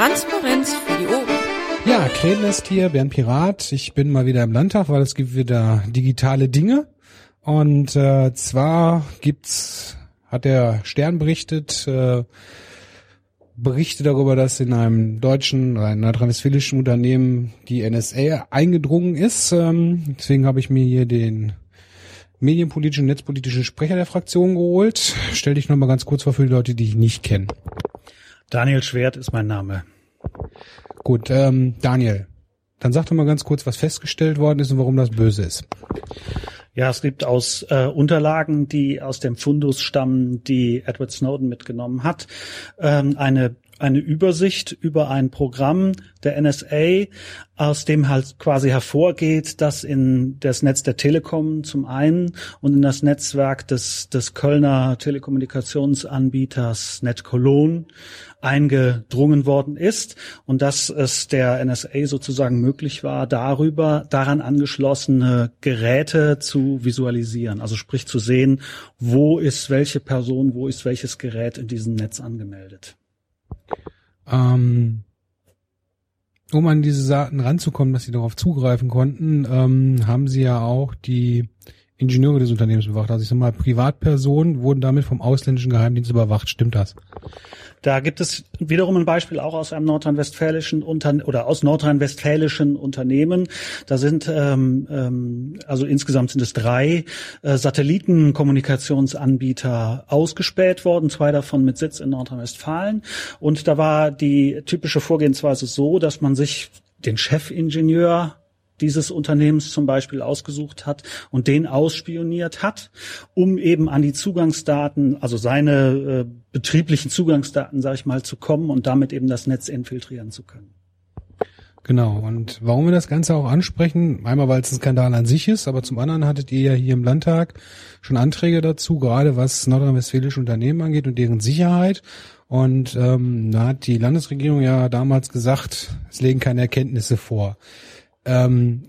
Transparenz für die Ohren. Ja, Krähennest hier, Bernd Pirat. Ich bin mal wieder im Landtag, weil es gibt wieder digitale Dinge. Und äh, zwar gibt's, hat der Stern berichtet, äh, Berichte darüber, dass in einem deutschen oder einem nordrhein-westfälischen Unternehmen die NSA eingedrungen ist. Ähm, deswegen habe ich mir hier den medienpolitischen, netzpolitischen Sprecher der Fraktion geholt. Stell dich nochmal ganz kurz vor für die Leute, die ich nicht kenne. Daniel Schwert ist mein Name. Gut, ähm, Daniel, dann sag doch mal ganz kurz, was festgestellt worden ist und warum das böse ist. Ja, es gibt aus äh, Unterlagen, die aus dem Fundus stammen, die Edward Snowden mitgenommen hat, ähm, eine eine Übersicht über ein Programm der NSA, aus dem halt quasi hervorgeht, dass in das Netz der Telekom zum einen und in das Netzwerk des, des Kölner Telekommunikationsanbieters NetCologne eingedrungen worden ist und dass es der NSA sozusagen möglich war, darüber daran angeschlossene Geräte zu visualisieren, also sprich zu sehen, wo ist welche Person, wo ist welches Gerät in diesem Netz angemeldet. Ähm, um an diese Daten ranzukommen, dass sie darauf zugreifen konnten, ähm, haben sie ja auch die Ingenieure des Unternehmens bewacht. Also ich sag mal, Privatpersonen wurden damit vom ausländischen Geheimdienst überwacht. Stimmt das? Da gibt es wiederum ein Beispiel auch aus einem nordrhein-westfälischen Unter oder aus nordrhein-westfälischen Unternehmen. Da sind ähm, ähm, also insgesamt sind es drei äh, Satellitenkommunikationsanbieter ausgespäht worden, zwei davon mit Sitz in Nordrhein-Westfalen. Und da war die typische Vorgehensweise so, dass man sich den Chefingenieur dieses Unternehmens zum Beispiel ausgesucht hat und den ausspioniert hat, um eben an die Zugangsdaten, also seine äh, betrieblichen Zugangsdaten, sage ich mal, zu kommen und damit eben das Netz infiltrieren zu können. Genau. Und warum wir das Ganze auch ansprechen, einmal weil es ein Skandal an sich ist, aber zum anderen hattet ihr ja hier im Landtag schon Anträge dazu, gerade was nordrhein-westfälische Unternehmen angeht und deren Sicherheit. Und ähm, da hat die Landesregierung ja damals gesagt, es legen keine Erkenntnisse vor. Ähm,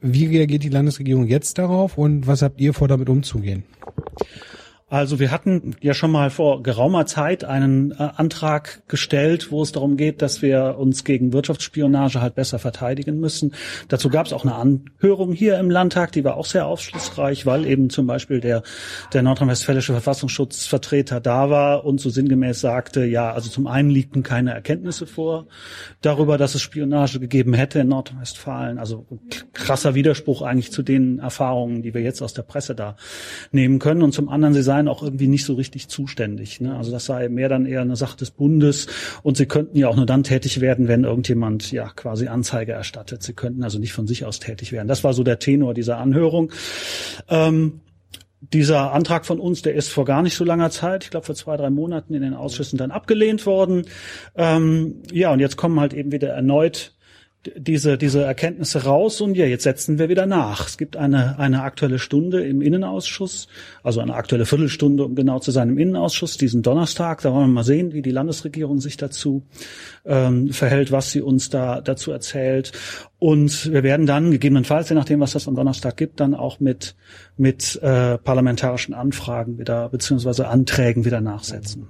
wie reagiert die Landesregierung jetzt darauf und was habt ihr vor, damit umzugehen? Also wir hatten ja schon mal vor geraumer Zeit einen äh, Antrag gestellt, wo es darum geht, dass wir uns gegen Wirtschaftsspionage halt besser verteidigen müssen. Dazu gab es auch eine Anhörung hier im Landtag, die war auch sehr aufschlussreich, weil eben zum Beispiel der, der nordrhein-westfälische Verfassungsschutzvertreter da war und so sinngemäß sagte, ja, also zum einen liegten keine Erkenntnisse vor darüber, dass es Spionage gegeben hätte in Nordrhein-Westfalen. Also krasser Widerspruch eigentlich zu den Erfahrungen, die wir jetzt aus der Presse da nehmen können. Und zum anderen, sie seien seien auch irgendwie nicht so richtig zuständig. Ne? Also das sei mehr dann eher eine Sache des Bundes und sie könnten ja auch nur dann tätig werden, wenn irgendjemand ja quasi Anzeige erstattet. Sie könnten also nicht von sich aus tätig werden. Das war so der Tenor dieser Anhörung. Ähm, dieser Antrag von uns, der ist vor gar nicht so langer Zeit, ich glaube vor zwei, drei Monaten in den Ausschüssen dann abgelehnt worden. Ähm, ja, und jetzt kommen halt eben wieder erneut diese, diese Erkenntnisse raus und ja, jetzt setzen wir wieder nach. Es gibt eine, eine aktuelle Stunde im Innenausschuss, also eine aktuelle Viertelstunde, um genau zu sein, im Innenausschuss, diesen Donnerstag. Da wollen wir mal sehen, wie die Landesregierung sich dazu ähm, verhält, was sie uns da dazu erzählt. Und wir werden dann gegebenenfalls, je nachdem, was das am Donnerstag gibt, dann auch mit, mit äh, parlamentarischen Anfragen wieder, beziehungsweise Anträgen wieder nachsetzen.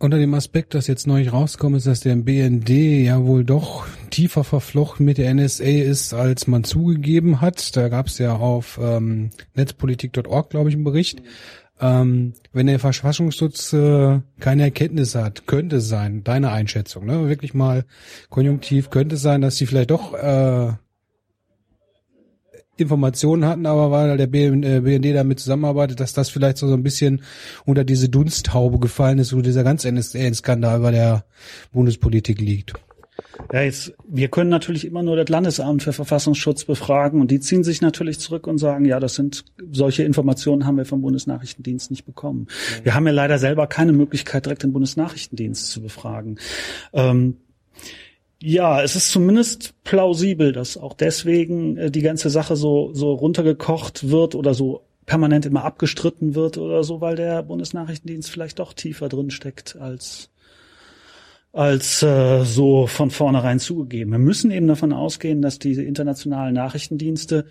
Unter dem Aspekt, dass jetzt neu rauskommt, ist, dass der BND ja wohl doch tiefer verflochten mit der NSA ist, als man zugegeben hat. Da gab es ja auf ähm, netzpolitik.org, glaube ich, einen Bericht. Ähm, wenn der Verfassungsschutz äh, keine Erkenntnisse hat, könnte sein, deine Einschätzung, ne? wirklich mal konjunktiv, könnte sein, dass die vielleicht doch äh, Informationen hatten, aber weil der BND äh, damit zusammenarbeitet, dass das vielleicht so, so ein bisschen unter diese Dunsthaube gefallen ist, wo dieser ganze NSA-Skandal bei der Bundespolitik liegt. Ja, jetzt, wir können natürlich immer nur das Landesamt für Verfassungsschutz befragen und die ziehen sich natürlich zurück und sagen, ja, das sind, solche Informationen haben wir vom Bundesnachrichtendienst nicht bekommen. Wir haben ja leider selber keine Möglichkeit, direkt den Bundesnachrichtendienst zu befragen. Ähm, ja, es ist zumindest plausibel, dass auch deswegen äh, die ganze Sache so, so runtergekocht wird oder so permanent immer abgestritten wird oder so, weil der Bundesnachrichtendienst vielleicht doch tiefer drin steckt als als äh, so von vornherein zugegeben. Wir müssen eben davon ausgehen, dass diese internationalen Nachrichtendienste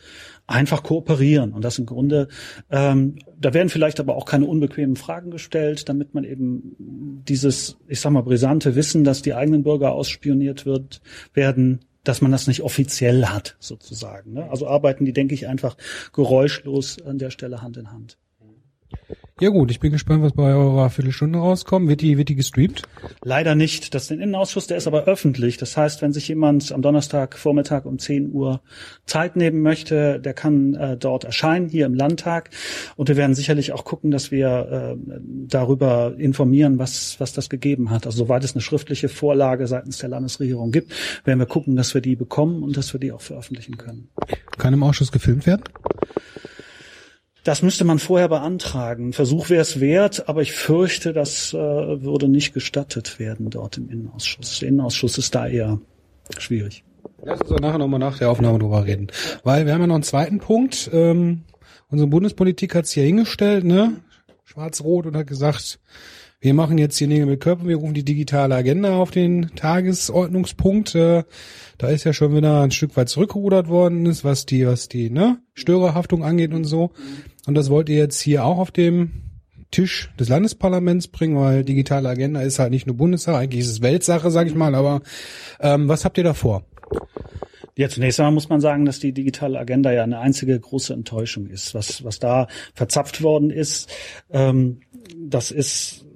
einfach kooperieren und das im Grunde, ähm, da werden vielleicht aber auch keine unbequemen Fragen gestellt, damit man eben dieses, ich sag mal, brisante Wissen, dass die eigenen Bürger ausspioniert wird, werden, dass man das nicht offiziell hat, sozusagen. Ne? Also arbeiten die, denke ich, einfach geräuschlos an der Stelle Hand in Hand. Ja gut, ich bin gespannt, was bei eurer Viertelstunde rauskommt. Wird die, wird die gestreamt? Leider nicht. Das ist den Innenausschuss, der ist aber öffentlich. Das heißt, wenn sich jemand am Donnerstag Vormittag um 10 Uhr Zeit nehmen möchte, der kann äh, dort erscheinen, hier im Landtag. Und wir werden sicherlich auch gucken, dass wir äh, darüber informieren, was, was das gegeben hat. Also soweit es eine schriftliche Vorlage seitens der Landesregierung gibt, werden wir gucken, dass wir die bekommen und dass wir die auch veröffentlichen können. Kann im Ausschuss gefilmt werden? Das müsste man vorher beantragen. Versuch wäre es wert, aber ich fürchte, das äh, würde nicht gestattet werden dort im Innenausschuss. Der Innenausschuss ist da eher schwierig. Lass uns doch nachher nochmal nach der Aufnahme drüber reden. Weil wir haben ja noch einen zweiten Punkt. Ähm, unsere Bundespolitik hat es hier hingestellt, ne? Schwarz-Rot und hat gesagt, wir machen jetzt hier Nägel mit Köpfen, wir rufen die digitale Agenda auf den Tagesordnungspunkt. Äh, da ist ja schon wieder ein Stück weit zurückgerudert worden ist, was die, was die, ne, Störerhaftung angeht und so. Und das wollt ihr jetzt hier auch auf dem Tisch des Landesparlaments bringen, weil digitale Agenda ist halt nicht nur Bundessache, eigentlich ist es Weltsache, sag ich mal, aber ähm, was habt ihr da vor? Ja, zunächst einmal muss man sagen, dass die digitale Agenda ja eine einzige große Enttäuschung ist. Was, was da verzapft worden ist, ähm, das ist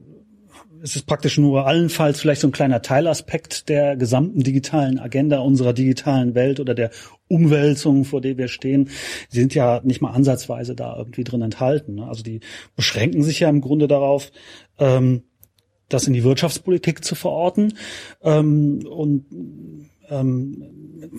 es ist praktisch nur allenfalls vielleicht so ein kleiner Teilaspekt der gesamten digitalen Agenda unserer digitalen Welt oder der Umwälzung, vor der wir stehen. Die sind ja nicht mal ansatzweise da irgendwie drin enthalten. Ne? Also die beschränken sich ja im Grunde darauf, ähm, das in die Wirtschaftspolitik zu verorten. Ähm, und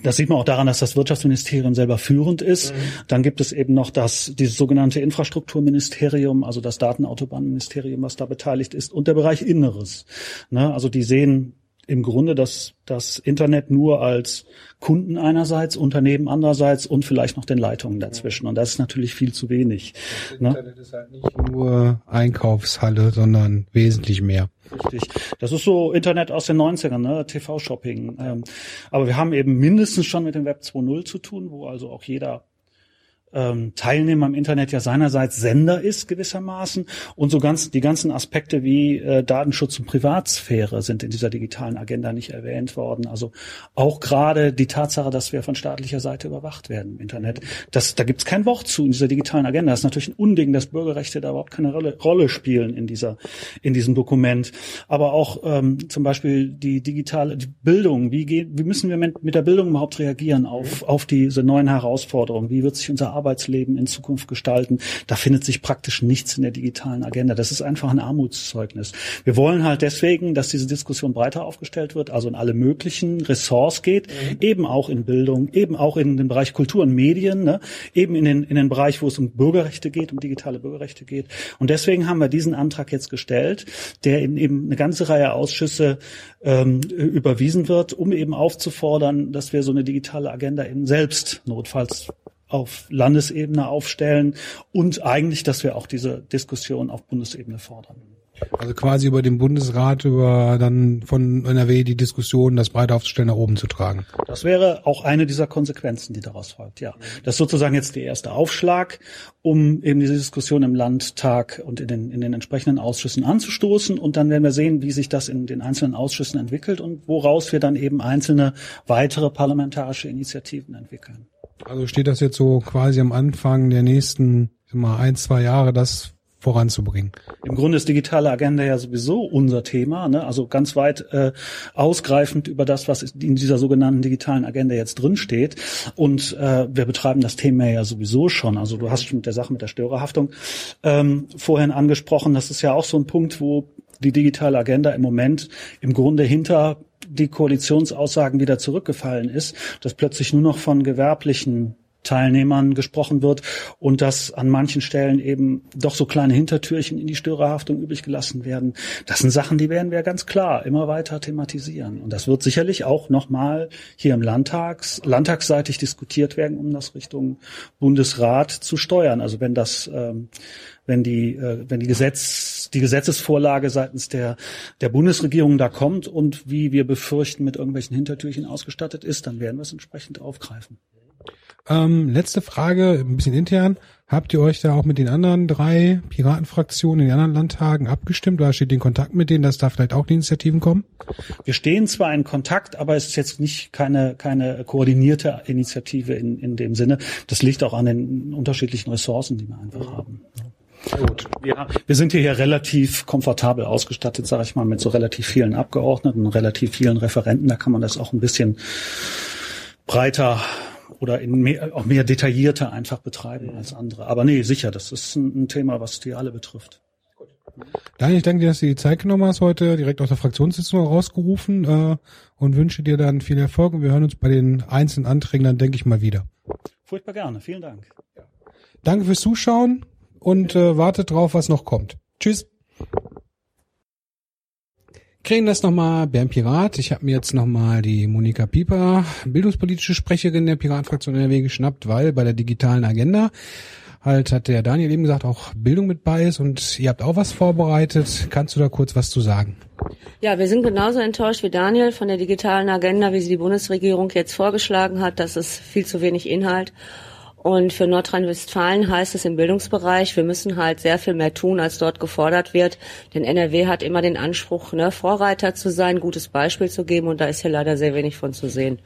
das sieht man auch daran, dass das Wirtschaftsministerium selber führend ist. Mhm. Dann gibt es eben noch das, dieses sogenannte Infrastrukturministerium, also das Datenautobahnministerium, was da beteiligt ist, und der Bereich Inneres. Ne? Also die sehen im Grunde das, das Internet nur als Kunden einerseits, Unternehmen andererseits und vielleicht noch den Leitungen dazwischen. Und das ist natürlich viel zu wenig. Das ne? Internet ist halt nicht nur Einkaufshalle, sondern wesentlich mehr. Richtig. Das ist so Internet aus den 90ern, ne? TV-Shopping. Ähm, aber wir haben eben mindestens schon mit dem Web 2.0 zu tun, wo also auch jeder ähm, Teilnehmer im Internet ja seinerseits Sender ist gewissermaßen und so ganz die ganzen Aspekte wie äh, Datenschutz und Privatsphäre sind in dieser digitalen Agenda nicht erwähnt worden. Also auch gerade die Tatsache, dass wir von staatlicher Seite überwacht werden im Internet, das, da gibt es kein Wort zu in dieser digitalen Agenda. Das ist natürlich ein Unding, dass Bürgerrechte da überhaupt keine Rolle, Rolle spielen in dieser in diesem Dokument. Aber auch ähm, zum Beispiel die digitale die Bildung. Wie, geht, wie müssen wir mit, der Bildung überhaupt reagieren auf auf diese neuen Herausforderungen? Wie wird sich unser Arbeitsleben in Zukunft gestalten. Da findet sich praktisch nichts in der digitalen Agenda. Das ist einfach ein Armutszeugnis. Wir wollen halt deswegen, dass diese Diskussion breiter aufgestellt wird, also in alle möglichen Ressorts geht, mhm. eben auch in Bildung, eben auch in den Bereich Kultur und Medien, ne? eben in den, in den Bereich, wo es um Bürgerrechte geht, um digitale Bürgerrechte geht. Und deswegen haben wir diesen Antrag jetzt gestellt, der in eben eine ganze Reihe Ausschüsse ähm, überwiesen wird, um eben aufzufordern, dass wir so eine digitale Agenda eben selbst notfalls auf Landesebene aufstellen und eigentlich, dass wir auch diese Diskussion auf Bundesebene fordern. Also quasi über den Bundesrat, über dann von NRW die Diskussion, das breiter aufzustellen, nach oben zu tragen. Das wäre auch eine dieser Konsequenzen, die daraus folgt, ja. Das ist sozusagen jetzt der erste Aufschlag, um eben diese Diskussion im Landtag und in den, in den entsprechenden Ausschüssen anzustoßen. Und dann werden wir sehen, wie sich das in den einzelnen Ausschüssen entwickelt und woraus wir dann eben einzelne weitere parlamentarische Initiativen entwickeln. Also steht das jetzt so quasi am Anfang der nächsten mal ein, zwei Jahre, das voranzubringen. Im Grunde ist digitale Agenda ja sowieso unser Thema, ne? also ganz weit äh, ausgreifend über das, was in dieser sogenannten digitalen Agenda jetzt drinsteht. Und äh, wir betreiben das Thema ja sowieso schon. Also du hast schon mit der Sache mit der Störerhaftung ähm, vorhin angesprochen. Das ist ja auch so ein Punkt, wo die digitale Agenda im Moment im Grunde hinter die Koalitionsaussagen wieder zurückgefallen ist, dass plötzlich nur noch von gewerblichen Teilnehmern gesprochen wird und dass an manchen Stellen eben doch so kleine Hintertürchen in die Störerhaftung übrig gelassen werden. Das sind Sachen, die werden wir ganz klar immer weiter thematisieren. Und das wird sicherlich auch nochmal hier im Landtags, landtagsseitig diskutiert werden, um das Richtung Bundesrat zu steuern. Also wenn das, ähm, wenn die, äh, wenn die Gesetz, die Gesetzesvorlage seitens der, der Bundesregierung da kommt und wie wir befürchten mit irgendwelchen Hintertürchen ausgestattet ist, dann werden wir es entsprechend aufgreifen. Ähm, letzte Frage, ein bisschen intern. Habt ihr euch da auch mit den anderen drei Piratenfraktionen in den anderen Landtagen abgestimmt oder steht in Kontakt mit denen, dass da vielleicht auch die Initiativen kommen? Wir stehen zwar in Kontakt, aber es ist jetzt nicht keine, keine koordinierte Initiative in, in dem Sinne. Das liegt auch an den unterschiedlichen Ressourcen, die wir einfach haben. Gut. Wir, wir sind hier relativ komfortabel ausgestattet, sage ich mal, mit so relativ vielen Abgeordneten, relativ vielen Referenten. Da kann man das auch ein bisschen breiter oder in mehr, auch mehr detaillierter einfach betreiben als andere. Aber nee, sicher, das ist ein, ein Thema, was die alle betrifft. Daniel, ich danke dir, dass du die Zeit genommen hast heute, direkt aus der Fraktionssitzung rausgerufen äh, und wünsche dir dann viel Erfolg und wir hören uns bei den einzelnen Anträgen dann, denke ich mal, wieder. Furchtbar gerne, vielen Dank. Danke fürs Zuschauen und äh, wartet drauf, was noch kommt. Tschüss. Kriegen das nochmal Bernd Pirat. Ich habe mir jetzt nochmal die Monika Pieper, bildungspolitische Sprecherin der Piratfraktion NRW geschnappt, weil bei der digitalen Agenda halt hat der Daniel eben gesagt, auch Bildung mit bei ist und ihr habt auch was vorbereitet. Kannst du da kurz was zu sagen? Ja, wir sind genauso enttäuscht wie Daniel von der digitalen Agenda, wie sie die Bundesregierung jetzt vorgeschlagen hat. Das ist viel zu wenig Inhalt. Und für Nordrhein-Westfalen heißt es im Bildungsbereich, wir müssen halt sehr viel mehr tun, als dort gefordert wird. Denn NRW hat immer den Anspruch, ne, Vorreiter zu sein, gutes Beispiel zu geben und da ist hier leider sehr wenig von zu sehen.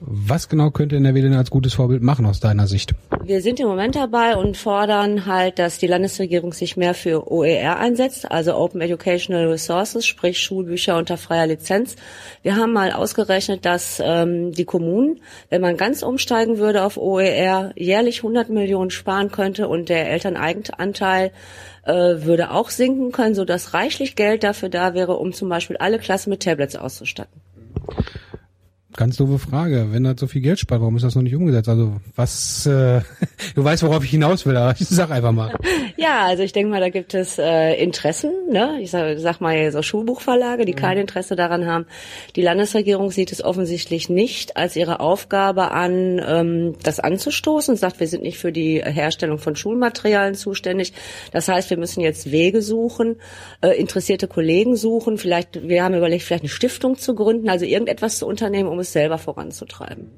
Was genau könnte NRW denn als gutes Vorbild machen aus deiner Sicht? Wir sind im Moment dabei und fordern halt, dass die Landesregierung sich mehr für OER einsetzt, also Open Educational Resources, sprich Schulbücher unter freier Lizenz. Wir haben mal ausgerechnet, dass ähm, die Kommunen, wenn man ganz umsteigen würde auf OER, jährlich 100 Millionen sparen könnte und der Elterneigenanteil äh, würde auch sinken können, sodass reichlich Geld dafür da wäre, um zum Beispiel alle Klassen mit Tablets auszustatten. Ganz doofe Frage. Wenn das so viel Geld spart, warum ist das noch nicht umgesetzt? Also was, äh, du weißt, worauf ich hinaus will, aber ich sag einfach mal. Ja, also ich denke mal, da gibt es äh, Interessen, ne? Ich sag, sag mal so Schulbuchverlage, die mhm. kein Interesse daran haben. Die Landesregierung sieht es offensichtlich nicht als ihre Aufgabe an, ähm, das anzustoßen sagt, wir sind nicht für die Herstellung von Schulmaterialien zuständig. Das heißt, wir müssen jetzt Wege suchen, äh, interessierte Kollegen suchen, vielleicht, wir haben überlegt, vielleicht eine Stiftung zu gründen, also irgendetwas zu unternehmen, um es selber voranzutreiben.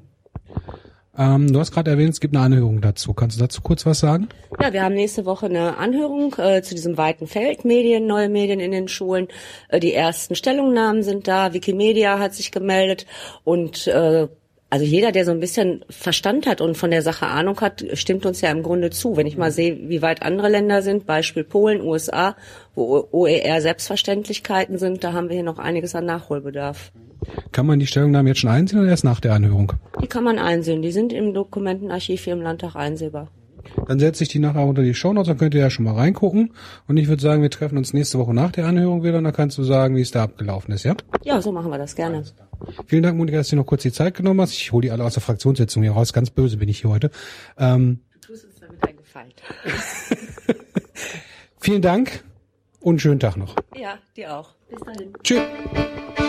Ähm, du hast gerade erwähnt, es gibt eine Anhörung dazu. Kannst du dazu kurz was sagen? Ja, wir haben nächste Woche eine Anhörung äh, zu diesem weiten Feld Medien, neue Medien in den Schulen. Äh, die ersten Stellungnahmen sind da. Wikimedia hat sich gemeldet und äh, also jeder, der so ein bisschen Verstand hat und von der Sache Ahnung hat, stimmt uns ja im Grunde zu. Wenn ich mal sehe, wie weit andere Länder sind, Beispiel Polen, USA, wo OER Selbstverständlichkeiten sind, da haben wir hier noch einiges an Nachholbedarf. Kann man die Stellungnahmen jetzt schon einsehen oder erst nach der Anhörung? Die kann man einsehen. Die sind im Dokumentenarchiv hier im Landtag einsehbar. Dann setze ich die nachher unter die Shownotes, dann könnt ihr ja schon mal reingucken. Und ich würde sagen, wir treffen uns nächste Woche nach der Anhörung wieder und dann kannst du sagen, wie es da abgelaufen ist, ja? Ja, so machen wir das gerne. Vielen Dank, Monika, dass du noch kurz die Zeit genommen hast. Ich hole die alle aus der Fraktionssitzung hier raus. Ganz böse bin ich hier heute. Ähm, du tust uns damit einen Gefallen. Vielen Dank und schönen Tag noch. Ja, dir auch. Bis dahin. Tschüss.